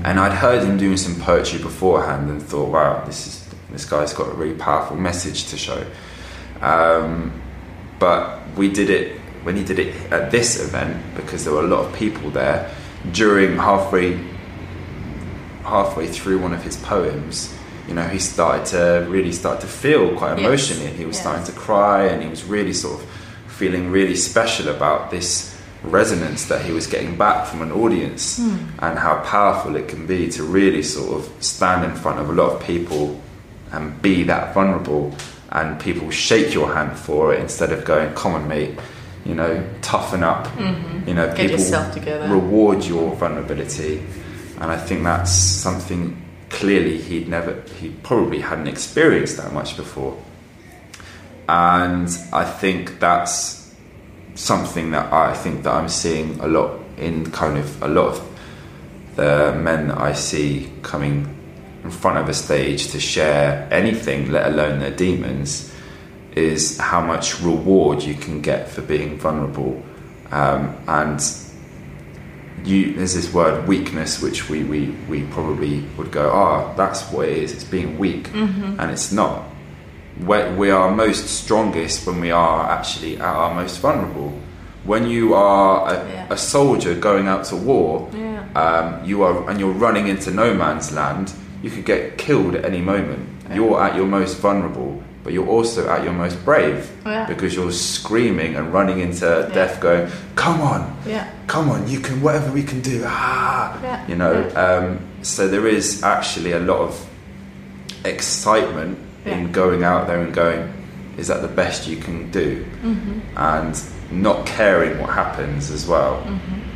And I'd heard him doing some poetry beforehand and thought, wow, this is this guy's got a really powerful message to show. Um, but we did it when he did it at this event because there were a lot of people there. During halfway halfway through one of his poems, you know, he started to really start to feel quite emotionally. and He was Yes. starting to cry, and he was really sort of feeling really special about this resonance that he was getting back from an audience, hmm. and how powerful it can be to really sort of stand in front of a lot of people and be that vulnerable, and people shake your hand for it instead of going, "Come on, mate." You know, toughen up. Mm-hmm. You know, Get people yourself together. reward your vulnerability, and I think that's something clearly he'd never, he probably hadn't experienced that much before, and I think that's something that I think that I'm seeing a lot in kind of a lot of the men that I see coming in front of a stage to share anything, let alone their demons. is how much reward you can get for being vulnerable. Um, and you, there's this word weakness, which we, we, we probably would go, ah, that's what it is, it's being weak. Mm-hmm. And it's not. we we are most strongest when we are actually at our most vulnerable. When you are a, Yeah. a soldier going out to war, Yeah. um, you are and you're running into no man's land, you could get killed at any moment. You're at your most vulnerable, but you're also at your most brave Yeah. because you're screaming and running into death, going, "Come on, Yeah. come on, you can whatever we can do." Ah, Yeah. you know. Um, so there is actually a lot of excitement in going out there and going, "Is that the best you can do?" Mm-hmm. And not caring what happens as well.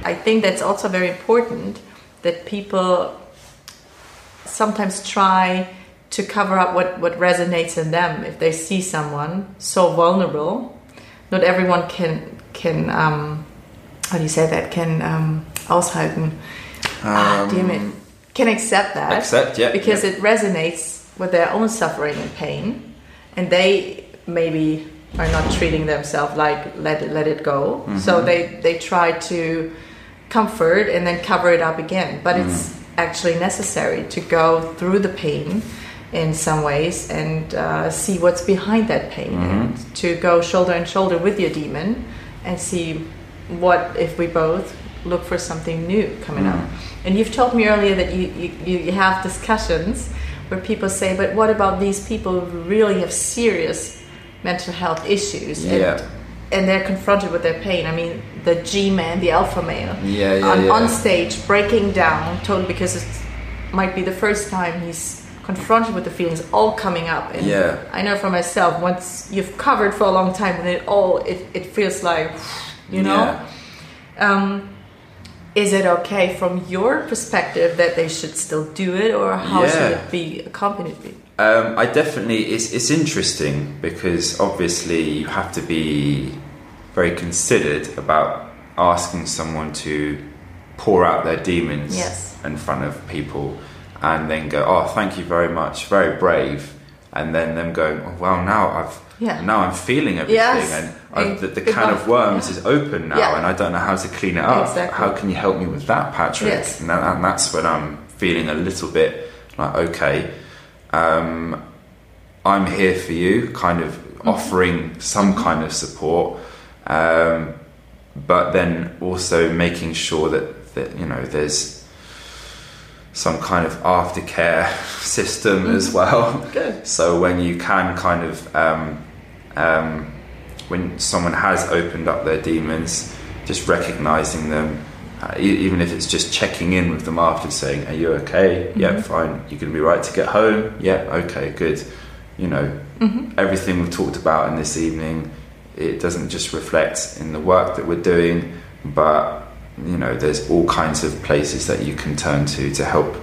I think that's also very important that people sometimes try to cover up what, what resonates in them if they see someone so vulnerable. Not everyone can can um, how do you say that can um, aushalten. ah, damn it. Can accept that. Accept, yeah, Because yeah. it resonates with their own suffering and pain, and they maybe are not treating themselves like let it let it go. Mm-hmm. So they they try to comfort and then cover it up again. But it's Mm-hmm. actually necessary to go through the pain in some ways and uh, see what's behind that pain Mm-hmm. and to go shoulder and shoulder with your demon and see what if we both look for something new coming up. Mm-hmm. And you've told me earlier that you, you, you have discussions where people say, but what about these people who really have serious mental health issues? And, Yeah. and they're confronted with their pain. I mean, the G man, the alpha male, Yeah, yeah, on, yeah. on stage breaking down, totally because it might be the first time he's confronted with the feelings all coming up. And Yeah. I know for myself, once you've covered for a long time, and it all it, it feels like, you know. Yeah. Um, is it okay from your perspective that they should still do it, or how should it be accompanied? Um, I definitely it's it's interesting because obviously you have to be very considered about asking someone to pour out their demons Yes. in front of people and then go, oh, thank you very much, very brave, and then them going, oh, well, now I've Yeah. now I'm feeling everything Yes. and I've, the, the can of worms Yeah. is open now Yeah. and I don't know how to clean it up. Exactly. How can you help me with that, Patrick? Yes. And, that, and that's when I'm feeling a little bit like, okay, um, I'm here for you, kind of offering some kind of support, um, but then also making sure that, that you know there's some kind of aftercare system as well. Good. So when you can kind of um, um, when someone has opened up their demons, just recognizing them, uh, e- even if it's just checking in with them after, saying, "Are you okay? Yeah, fine. You're to be right to get home. Yeah, okay, good." You know, everything we've talked about in this evening, it doesn't just reflect in the work that we're doing, but you know, there's all kinds of places that you can turn to to help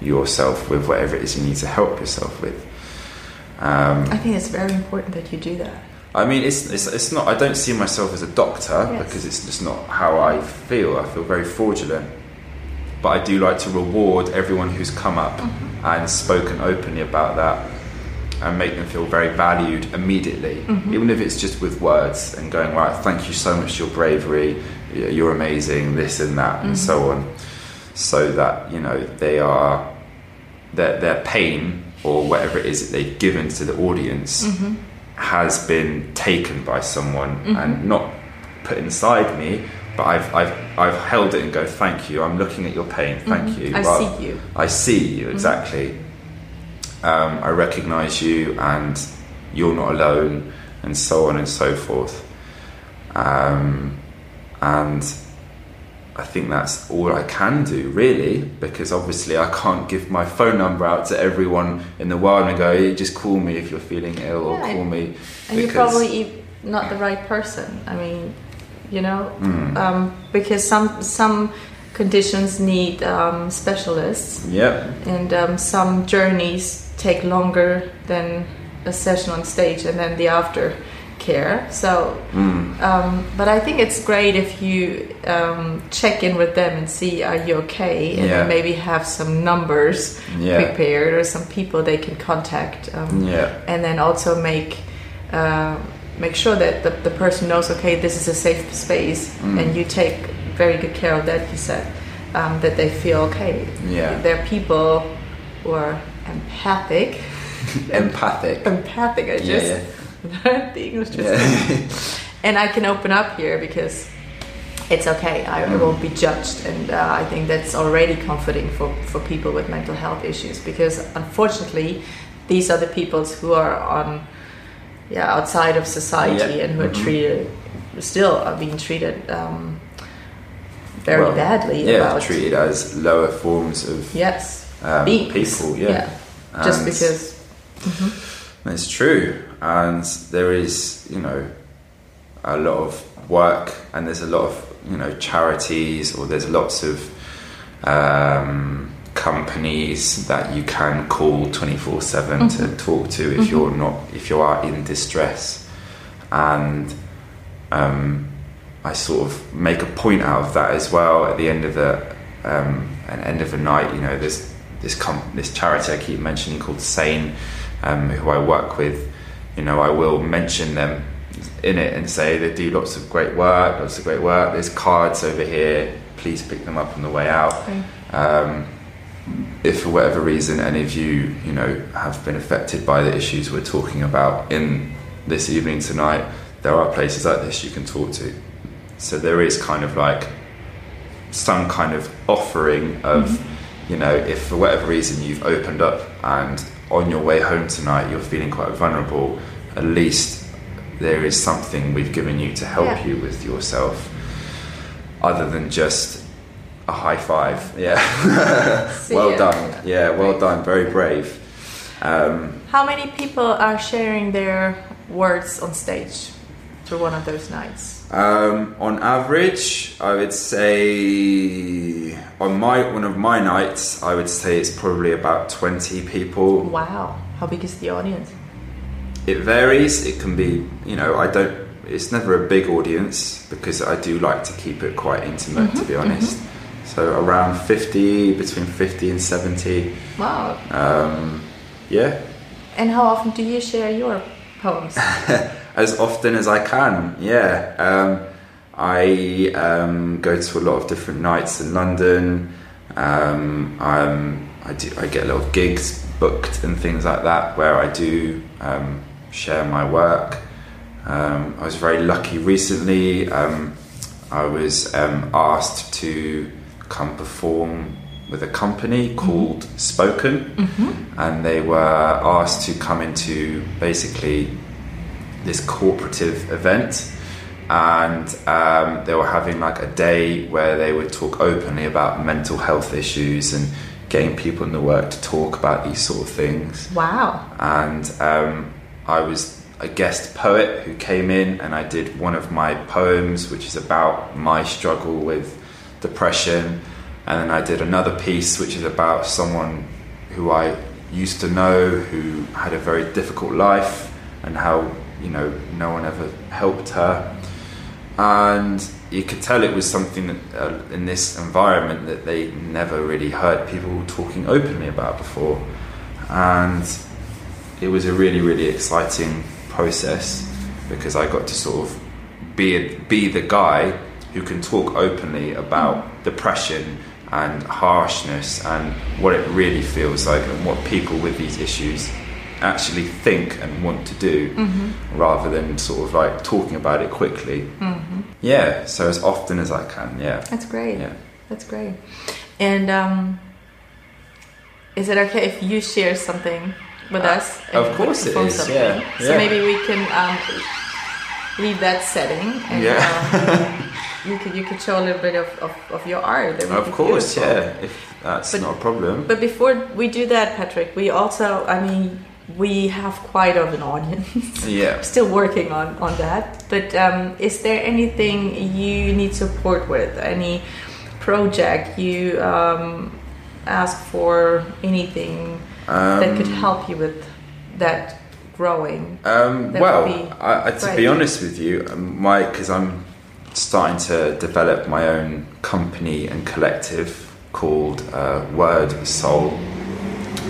yourself with whatever it is you need to help yourself with. Um, I think it's very important that you do that. I mean, it's, it's, it's not, I don't see myself as a doctor Yes. because it's just not how I feel. I feel very fraudulent. But I do like to reward everyone who's come up Mm-hmm. and spoken openly about that and make them feel very valued immediately, Mm-hmm. even if it's just with words and going, right, thank you so much for your bravery, you're amazing, this and that, and so Mm-hmm. on. So that, you know, they are, their, their pain or whatever it is that they've given to the audience Mm-hmm. has been taken by someone and not put inside me, but I've, I've, I've held it and go, thank you, I'm looking at your pain, thank you. I Well, see you. I see you, exactly. Um, I recognize you and you're not alone, and so on and so forth. Um, and I think that's all I can do, really, because obviously I can't give my phone number out to everyone in the world and go, hey, just call me if you're feeling ill or Yeah, call me. And you're probably not the right person. I mean, you know, Hmm. um, because some some conditions need um, specialists, Yep. and um, some journeys take longer than a session on stage, and then the after care. So, Mm. um, but I think it's great if you um, check in with them and see are you okay, and Yeah. maybe have some numbers Yeah. prepared or some people they can contact. Um, Yeah. and then also make uh, make sure that the, the person knows, okay, this is a safe space, Mm. and you take very good care of that. He said um, that they feel okay. Yeah. They're people who are empathic. Empathic. empathic. I Yeah, just the English just Yeah. and I can open up here because it's okay. I, I won't be judged, and uh, I think that's already comforting for, for people with mental health issues. Because unfortunately, these are the peoples who are on, yeah, outside of society Yeah. and who are Mhm. treated, still are being treated um, very Well, badly. yeah, about treated as lower forms of yes, um, people. Yeah, yeah. just because. it's true, and there is, you know, a lot of work, and there's a lot of, you know, charities, or there's lots of um, companies that you can call twenty four seven to talk to if you're not if you are in distress, and um, I sort of make a point out of that as well at the end of the um, at end of the night. You know, there's this com- this charity I keep mentioning called Sane, um, who I work with. You know, I will mention them in it and say they do lots of great work, lots of great work. There's cards over here. Please pick them up on the way out. Okay. Um, if for whatever reason any of you, you know, have been affected by the issues we're talking about in this evening tonight, there are places like this you can talk to. So there is kind of like some kind of offering of, you know, if for whatever reason you've opened up and on your way home tonight you're feeling quite vulnerable, at least there is something we've given you to help Yeah. you with yourself, other than just a high five. Yeah. Well ya. done. Yeah, well done. Very brave. Um, How many people are sharing their words on stage through one of those nights? Um, on average, I would say on my one of my nights, I would say it's probably about twenty people. Wow. How big is the audience? It varies. It can be, you know, I don't. It's never a big audience because I do like to keep it quite intimate, to be honest. So around fifty, between fifty and seventy. Wow. Um, yeah, And how often do you share your poems? as often as I can. Yeah, um, I um, go to a lot of different nights in London. Um, I'm, I do. I get a lot of gigs booked and things like that where I do um, share my work. Um, I was very lucky recently. Um, I was um, asked to come perform with a company called Spoken, and they were asked to come into basically this cooperative event. And um, they were having like a day where they would talk openly about mental health issues and getting people in the work to talk about these sort of things. Wow. and um, I was a guest poet who came in and I did one of my poems which is about my struggle with depression. And then I did another piece which is about someone who I used to know who had a very difficult life and how you know no one ever helped her. And you could tell it was something that, uh, in this environment that they never really heard people talking openly about before. And it was a really really exciting process because I got to sort of be be the guy who can talk openly about depression and harshness and what it really feels like and what people with these issues actually think and want to do rather than sort of like talking about it quickly. Yeah, so as often as I can, yeah. That's great. Yeah. That's great. And um, is it okay if you share something with us? of course it is, something? yeah, So yeah. maybe we can um, leave that setting and Yeah. um, you could you could show a little bit of, of, of your art. Of course, yeah. If that's But- not a problem. But before we do that, Patrick, we also, I mean, we have quite of an audience. yeah. Still working on, on that. But um, is there anything you need support with? Any project you um, ask for? Anything that could Um, help you with that growing? Um, That well, be I, I, to be honest with you, um, my because I'm starting to develop my own company and collective called uh, Word Soul,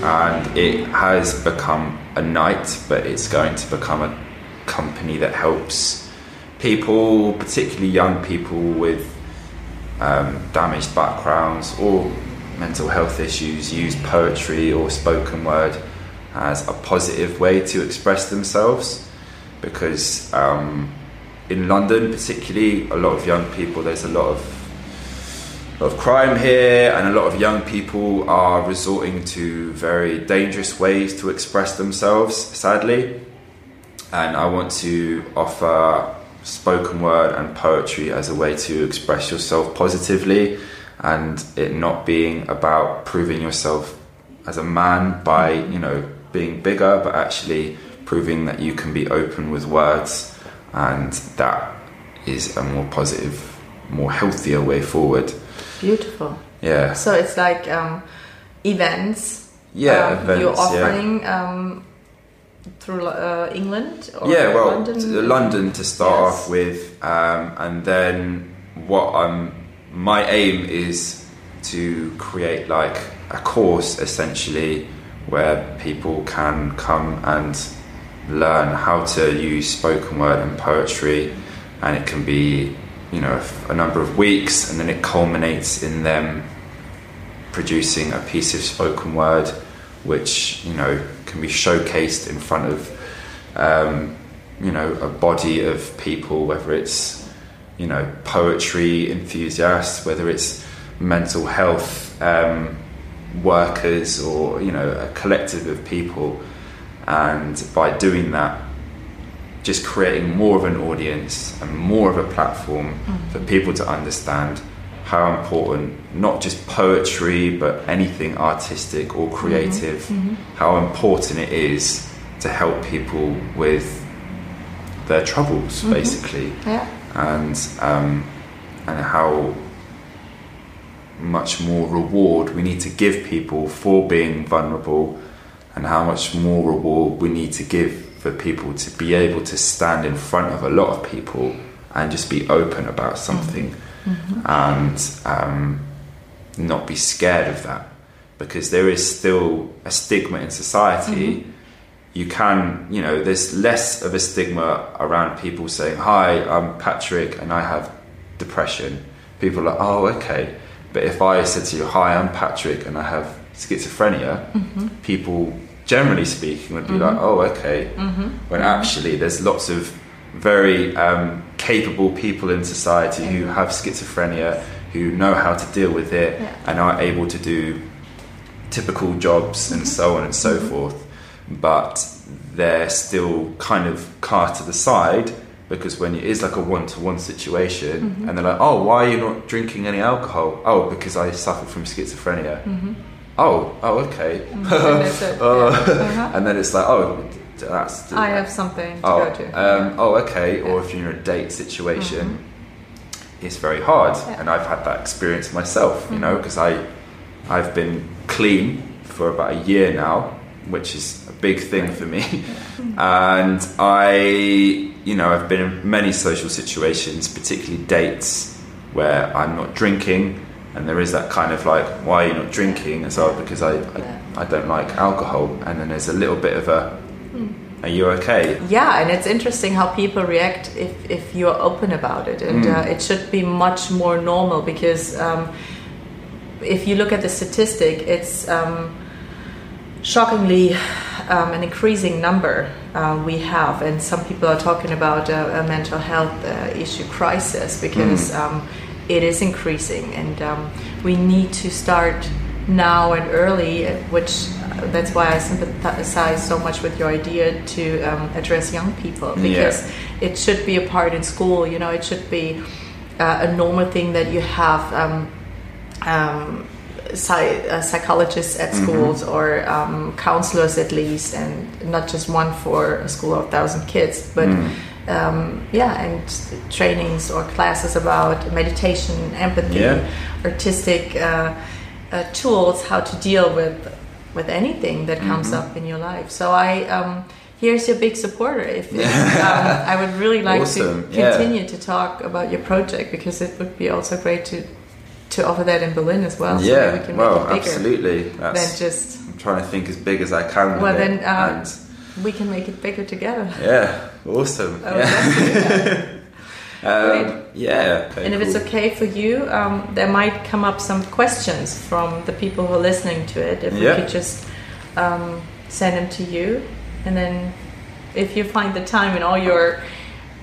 and it has become a night, but it's going to become a company that helps people, particularly young people with um, damaged backgrounds or mental health issues, use poetry or spoken word as a positive way to express themselves. Because um, in London, particularly, a lot of young people, there's a lot of of crime here, and a lot of young people are resorting to very dangerous ways to express themselves, sadly. And I want to offer spoken word and poetry as a way to express yourself positively and it not being about proving yourself as a man by, you know, being bigger, but actually proving that you can be open with words and that is a more positive, more healthier way forward. Beautiful. Yeah. So it's like um, events. Yeah, um, events, You're yeah. offering um, through uh, England or yeah, well, London. to London to start Yes. off with, um, and then what I'm my aim is to create like a course essentially where people can come and learn how to use spoken word and poetry, and it can be you know a number of weeks, and then it culminates in them producing a piece of spoken word which you know can be showcased in front of um, you know a body of people whether it's you know poetry enthusiasts whether it's mental health um, workers or you know a collective of people. And by doing that just creating more of an audience and more of a platform mm. for people to understand how important not just poetry but anything artistic or creative mm-hmm. Mm-hmm. how important it is to help people with their troubles mm-hmm. basically. Yeah. and um, and how much more reward we need to give people for being vulnerable and how much more reward we need to give for people to be able to stand in front of a lot of people and just be open about something mm-hmm. and um, not be scared of that. Because there is still a stigma in society. Mm-hmm. You can, you know, there's less of a stigma around people saying, Hi, I'm Patrick and I have depression. People are like, Oh, okay. But if I said to you, Hi, I'm Patrick and I have schizophrenia, mm-hmm. people, generally speaking, would be mm-hmm. like, Oh, okay. Mm-hmm. When actually, there's lots of very um, capable people in society who have schizophrenia, who know how to deal with it, Yeah. and are able to do typical jobs and mm-hmm. so on and so forth, but they're still kind of cast to the side because when it is like a one-to-one situation and they're like, "Oh, why are you not drinking any alcohol?" "Oh, because I suffer from schizophrenia." "Oh, oh, okay." And it, Oh. Uh-huh. and then it's like, "Oh, that's I have something to oh, go to. um, oh, okay. Or if you're in a date situation, it's very hard, Yeah. Mm-hmm. and I've had that experience myself. You know, because I, I've been clean for about a year now, which is a big thing for me, and I, you know, I've been in many social situations, particularly dates, where I'm not drinking. And there is that kind of like, why are you not drinking? And so because I, I, I don't like alcohol. And then there's a little bit of a, Hmm. are you okay? Yeah, and it's interesting how people react if, if you're open about it. And Mm. uh, it should be much more normal because um, if you look at the statistic, it's um, shockingly um, an increasing number uh, we have. And some people are talking about a, a mental health uh, issue crisis because um, it is increasing. And um, we need to start now and early, uh, which uh, that's why I sympathize so much with your idea to um, address young people because it should be a part in school. You know, it should be uh, a normal thing that you have um, um, uh, psychologists at schools or um, counselors at least, and not just one for a school of thousand kids, but. Um, yeah, and trainings or classes about meditation, empathy, Yeah. artistic uh, uh, tools, how to deal with with anything that comes up in your life. So I um, here's your big supporter. If, if um, I would really like Awesome, to yeah. continue to talk about your project because it would be also great to to offer that in Berlin as well. so yeah, that we can well, make it bigger absolutely. than just I'm trying to think as big as I can. Well, then, uh, and We can make it bigger together. Yeah, awesome. Oh, yeah. um, yeah. And if it's okay for you, um, there might come up some questions from the people who are listening to it. If Yeah. we could just um, send them to you, and then if you find the time in all your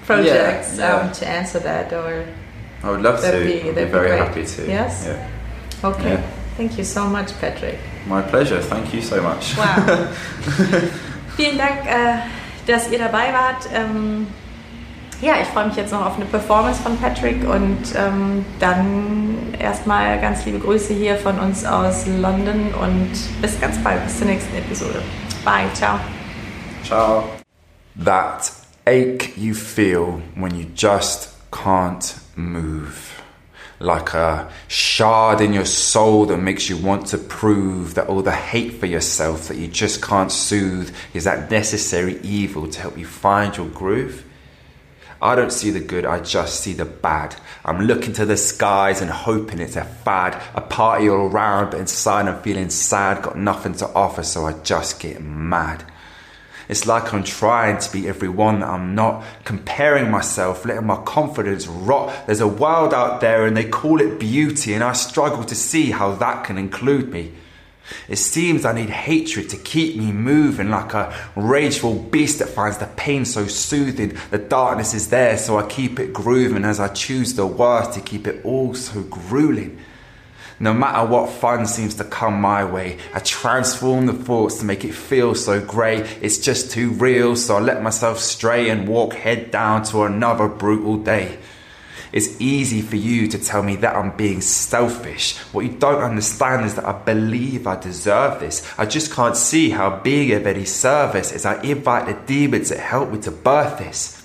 projects Yeah, yeah. Um, to answer that, or I would love to. be- I'd be that'd be very great. happy to. Yes? Okay. Thank you so much, Patrick. My pleasure. Thank you so much. Wow. Vielen Dank, äh, dass ihr dabei wart. Ähm, ja, ich freue mich jetzt noch auf eine Performance von Patrick und ähm, dann erstmal ganz liebe Grüße hier von uns aus London und bis ganz bald, bis zur nächsten Episode. Bye, ciao. Ciao. That ache you feel when you just can't move. Like a shard in your soul that makes you want to prove that all the hate for yourself that you just can't soothe is that necessary evil to help you find your groove. I don't see the good, I just see the bad. I'm looking to the skies and hoping it's a fad. A party all around, but inside I'm feeling sad, got nothing to offer, so I just get mad. It's like I'm trying to be everyone that I'm not, comparing myself, letting my confidence rot. There's a world out there and they call it beauty, and I struggle to see how that can include me. It seems I need hatred to keep me moving like a rageful beast that finds the pain so soothing. The darkness is there, so I keep it grooving as I choose the worst to keep it all so grueling. No matter what fun seems to come my way, I transform the thoughts to make it feel so grey. It's just too real, so I let myself stray and walk head down to another brutal day. It's easy for you to tell me that I'm being selfish. What you don't understand is that I believe I deserve this. I just can't see how being of any service is I invite the demons that help me to birth this.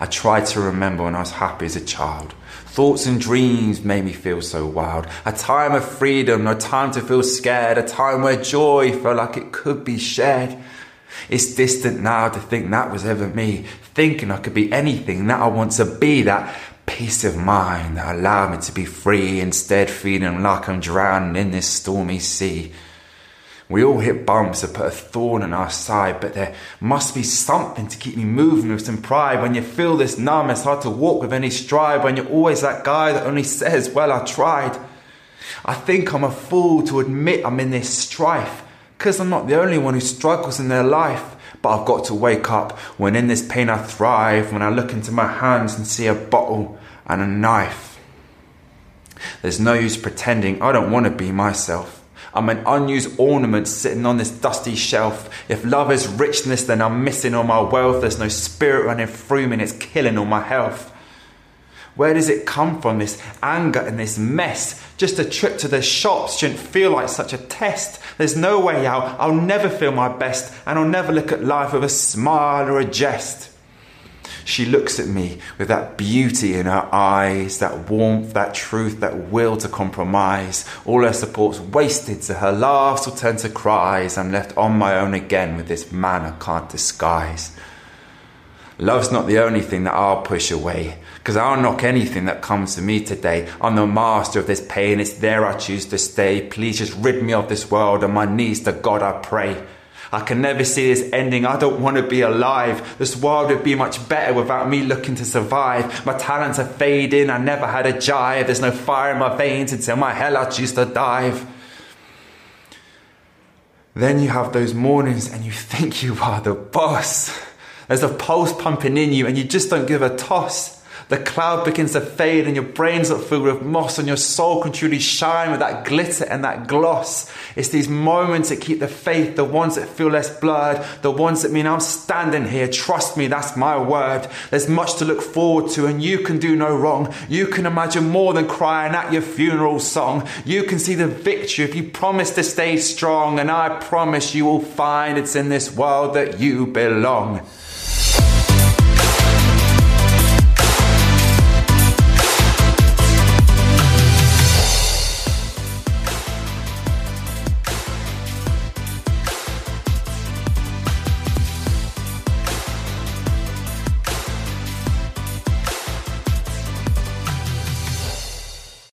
I tried to remember when I was happy as a child. Thoughts and dreams made me feel so wild. A time of freedom, no time to feel scared. A time where joy felt like it could be shared. It's distant now to think that was ever me. Thinking I could be anything that I want to be. That peace of mind that allowed me to be free. Instead, feeling like I'm drowning in this stormy sea. We all hit bumps that put a thorn in our side, but there must be something to keep me moving with some pride. When you feel this numb, it's hard to walk with any stride. When you're always that guy that only says, Well, I tried. I think I'm a fool to admit I'm in this strife, because I'm not the only one who struggles in their life. But I've got to wake up when in this pain I thrive, when I look into my hands and see a bottle and a knife. There's no use pretending I don't want to be myself. I'm an unused ornament sitting on this dusty shelf. If love is richness, then I'm missing all my wealth. There's no spirit running through me and it's killing all my health. Where does it come from, this anger and this mess? Just a trip to the shops shouldn't feel like such a test. There's no way out. I'll never feel my best, and I'll never look at life with a smile or a jest. She looks at me with that beauty in her eyes, that warmth, that truth, that will to compromise. All her support's wasted, so her laughs will turn to cries. I'm left on my own again with this man I can't disguise. Love's not the only thing that I'll push away, because I'll knock anything that comes to me today. I'm the master of this pain, it's there I choose to stay. Please just rid me of this world, on my knees to God I pray. I can never see this ending. I don't want to be alive. This world would be much better without me looking to survive. My talents are fading. I never had a jive. There's no fire in my veins until my hell I choose to dive. Then you have those mornings and you think you are the boss. There's a pulse pumping in you and you just don't give a toss. The cloud begins to fade and your brain's not filled with moss and your soul can truly shine with that glitter and that gloss. It's these moments that keep the faith, the ones that feel less blurred, the ones that mean I'm standing here. Trust me, that's my word. There's much to look forward to and you can do no wrong. You can imagine more than crying at your funeral song. You can see the victory if you promise to stay strong and I promise you will find it's in this world that you belong.